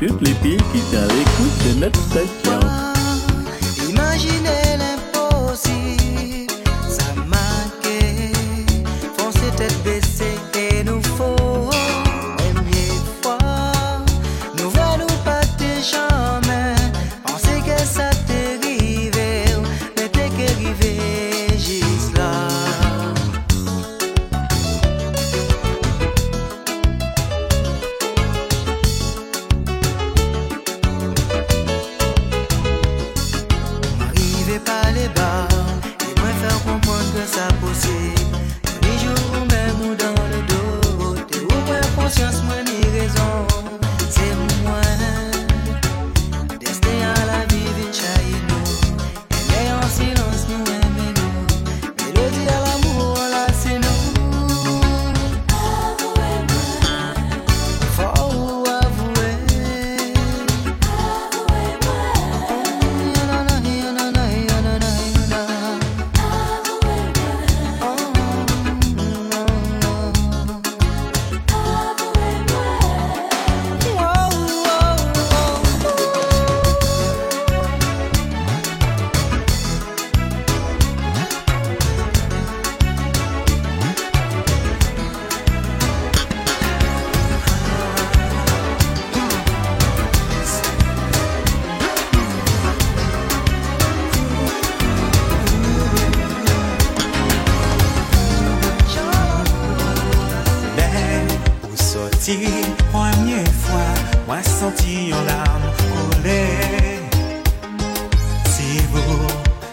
toutes les filles qui sont à de notre.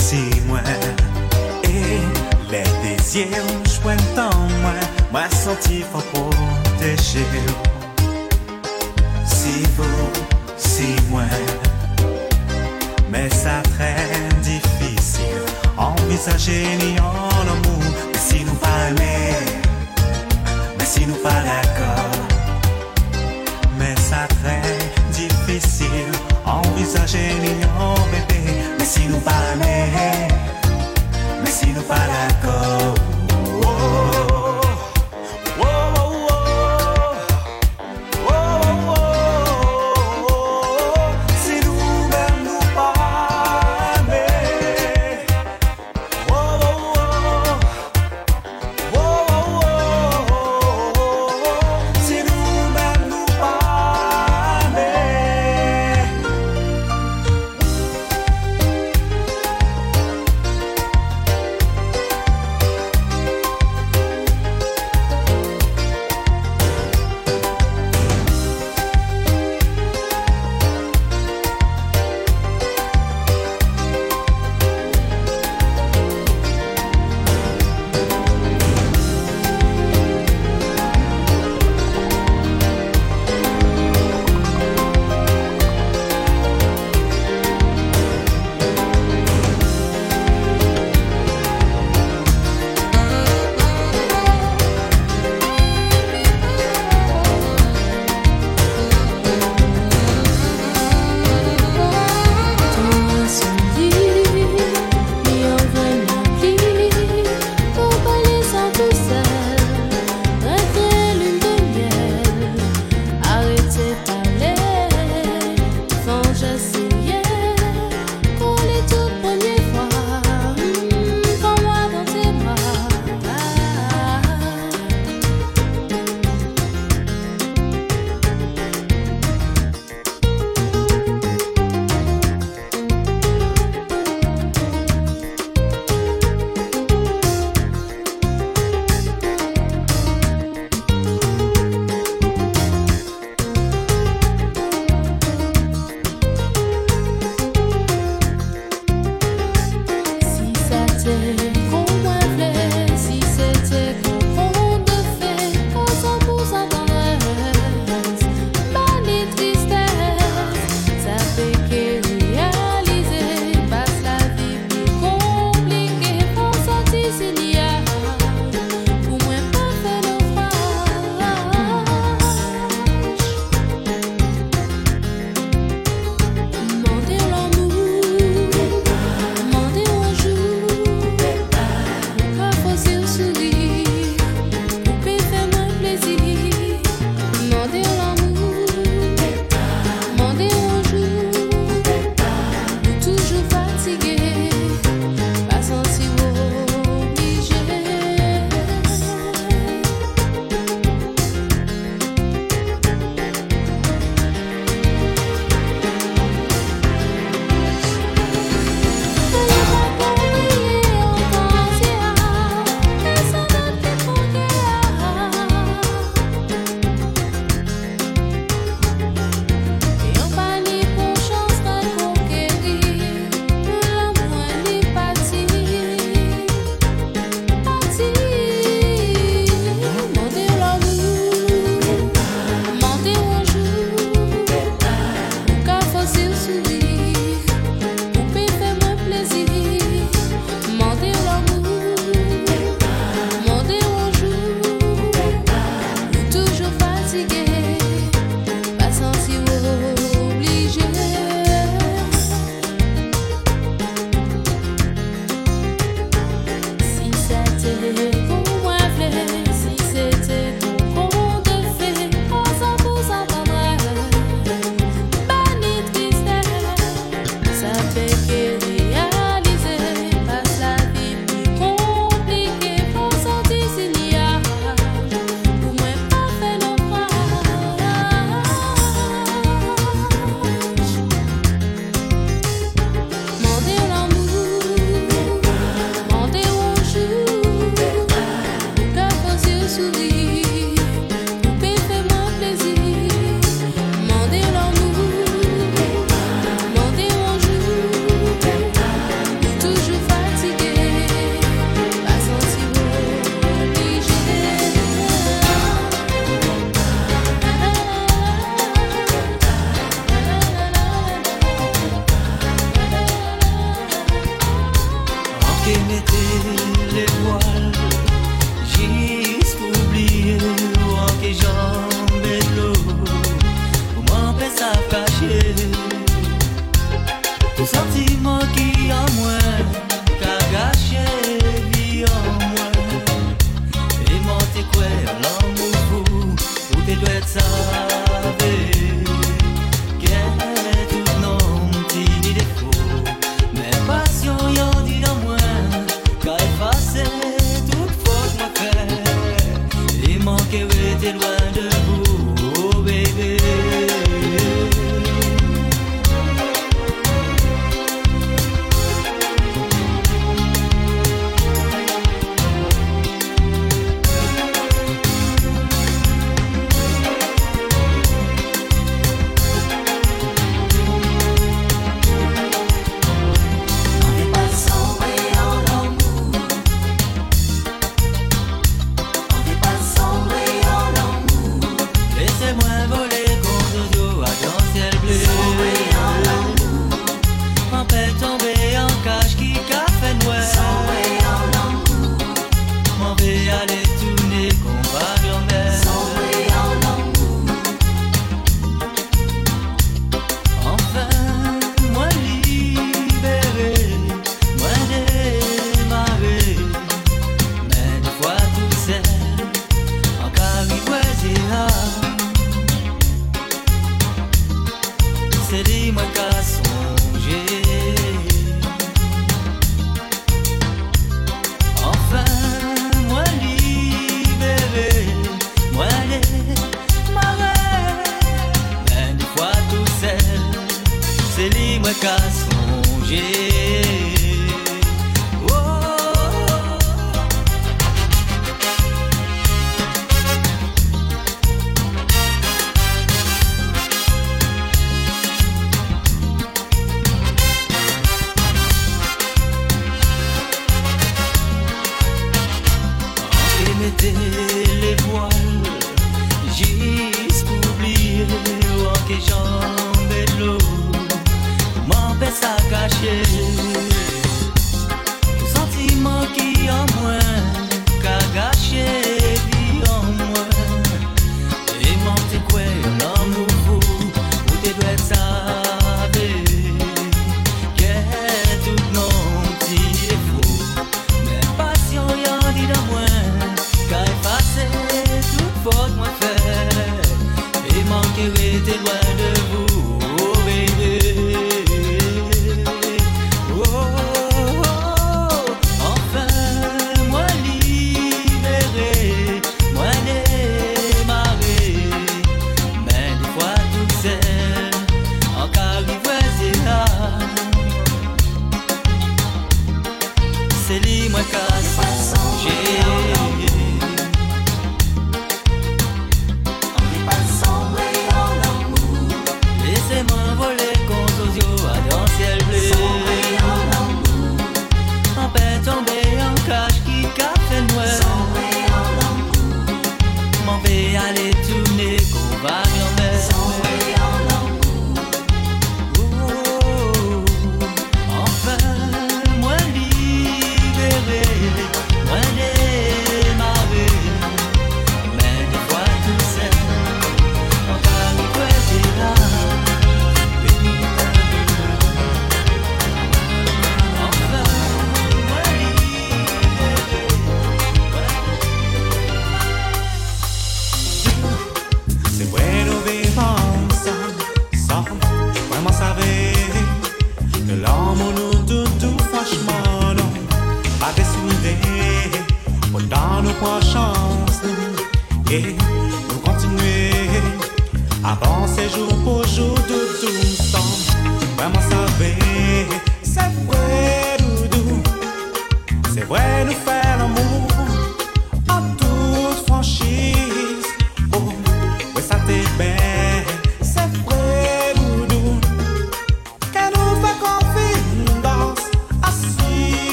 Si moi, et les désirs, je temps, moi, moi senti faut protéger. Si vous, si moi, mais ça très difficile, envisager ni en amour, mais si nous parler. Mais si nous pas d'accord, mais ça très difficile. Envisager mais si nous pas aimer, mais si nous pas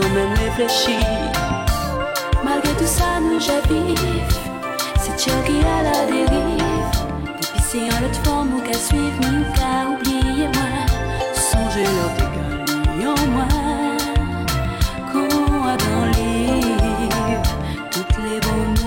même réfléchir. Malgré tout ça, nous j'avive. C'est Dieu qui a la dérive. Depuis c'est en l'autre forme, ou qu'à suivre, ni qu'à oublier moi. Songez leur dégâts, en moi. Qu'on a dans livre toutes les bonnes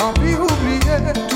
envie oubliée.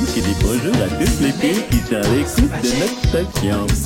Qui dit bonjour à toutes les filles qui sont à l'écoute de notre station.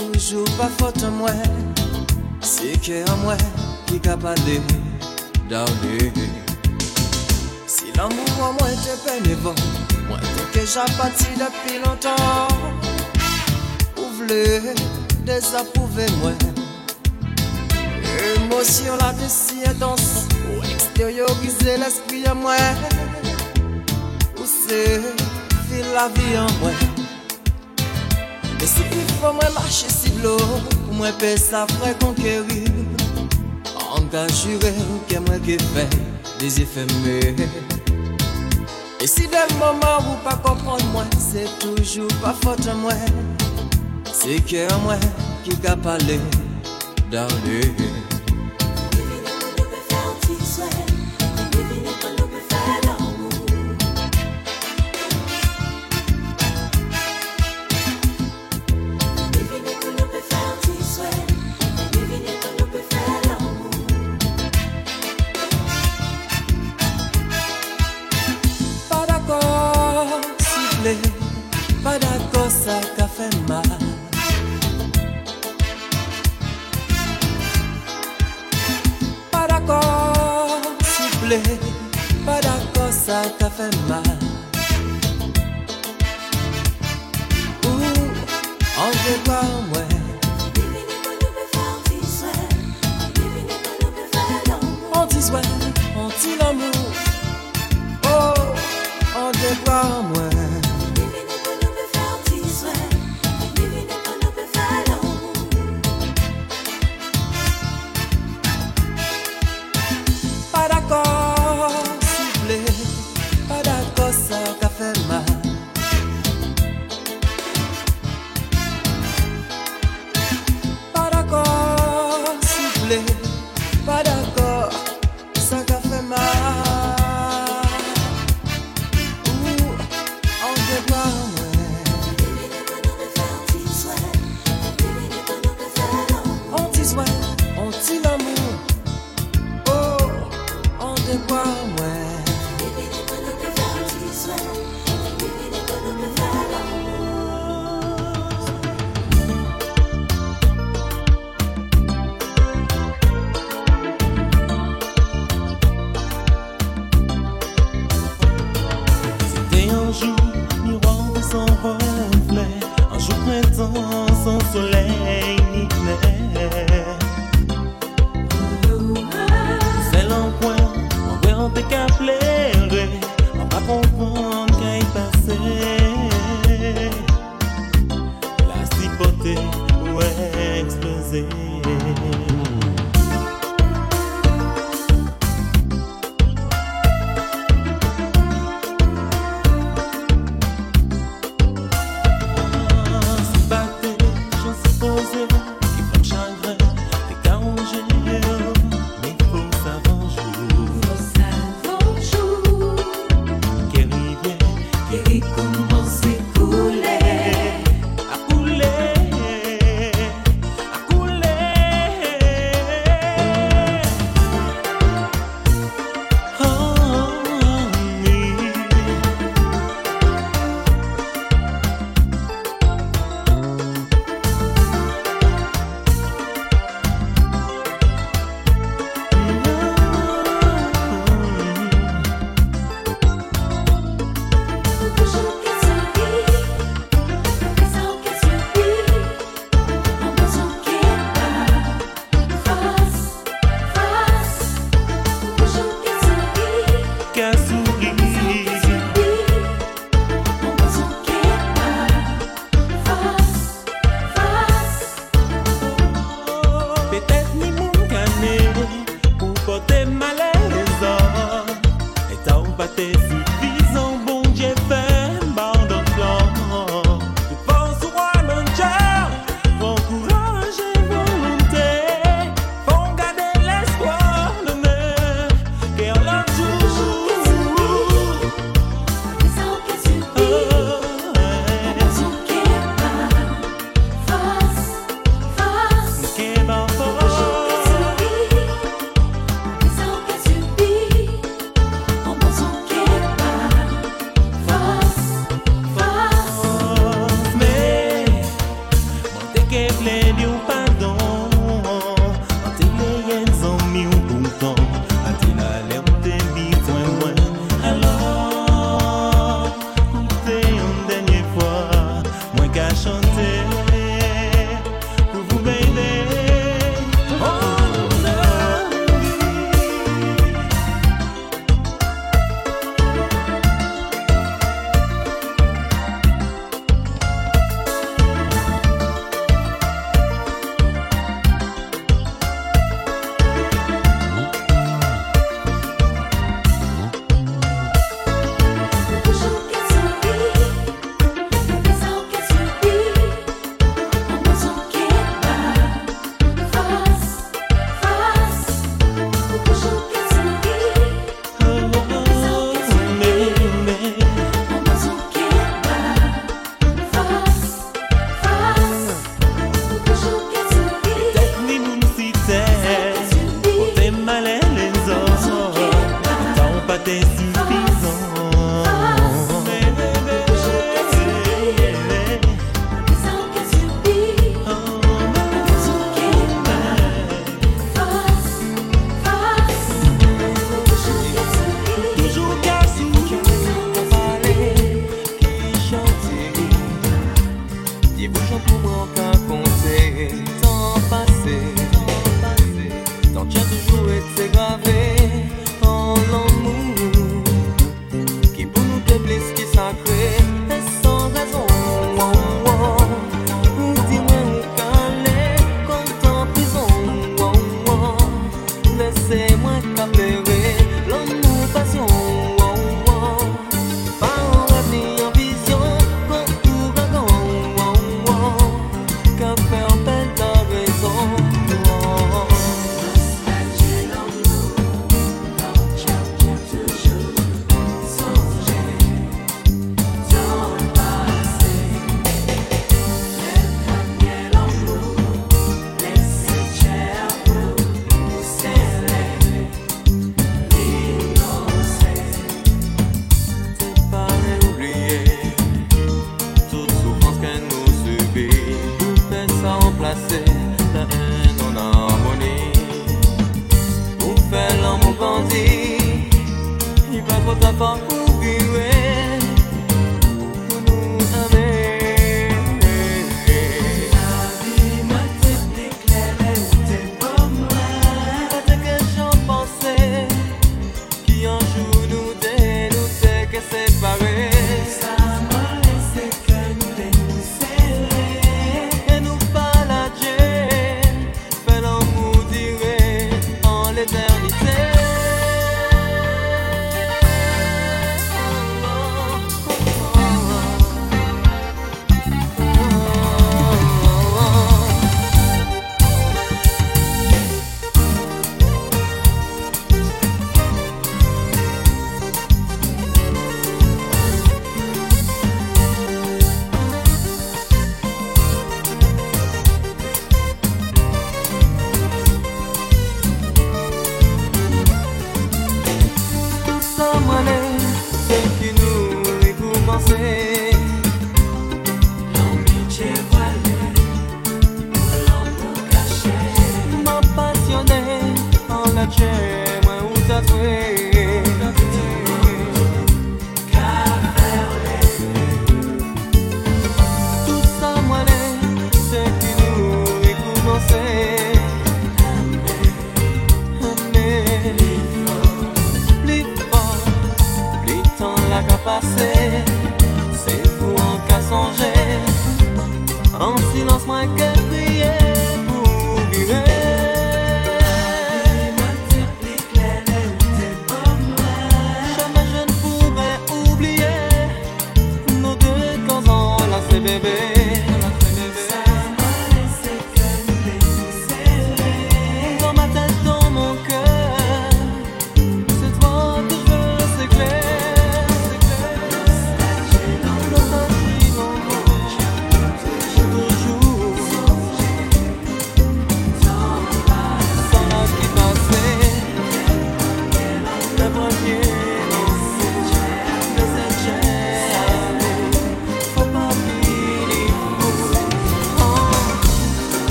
toujou pa fote mwen Se ke an mwen ki kapade daouni Si l'amou an mwen te penevan Mwen te keja pati depi lontan Ou vle desapouve mwen Emosyon la desiyedans Ou eksteriorize l'esprit an mwen Ou se fil la vi an mwen et si tu veux me lâcher si blanc, pour moi, je à sa conquérir. En danger, vous qui m'avez fait des effets meurs. Et si dès le moment où vous ne comprenez pas moi, c'est toujours pas faute à moi. C'est qu'à moi, qui t'a parlé dans les. Qua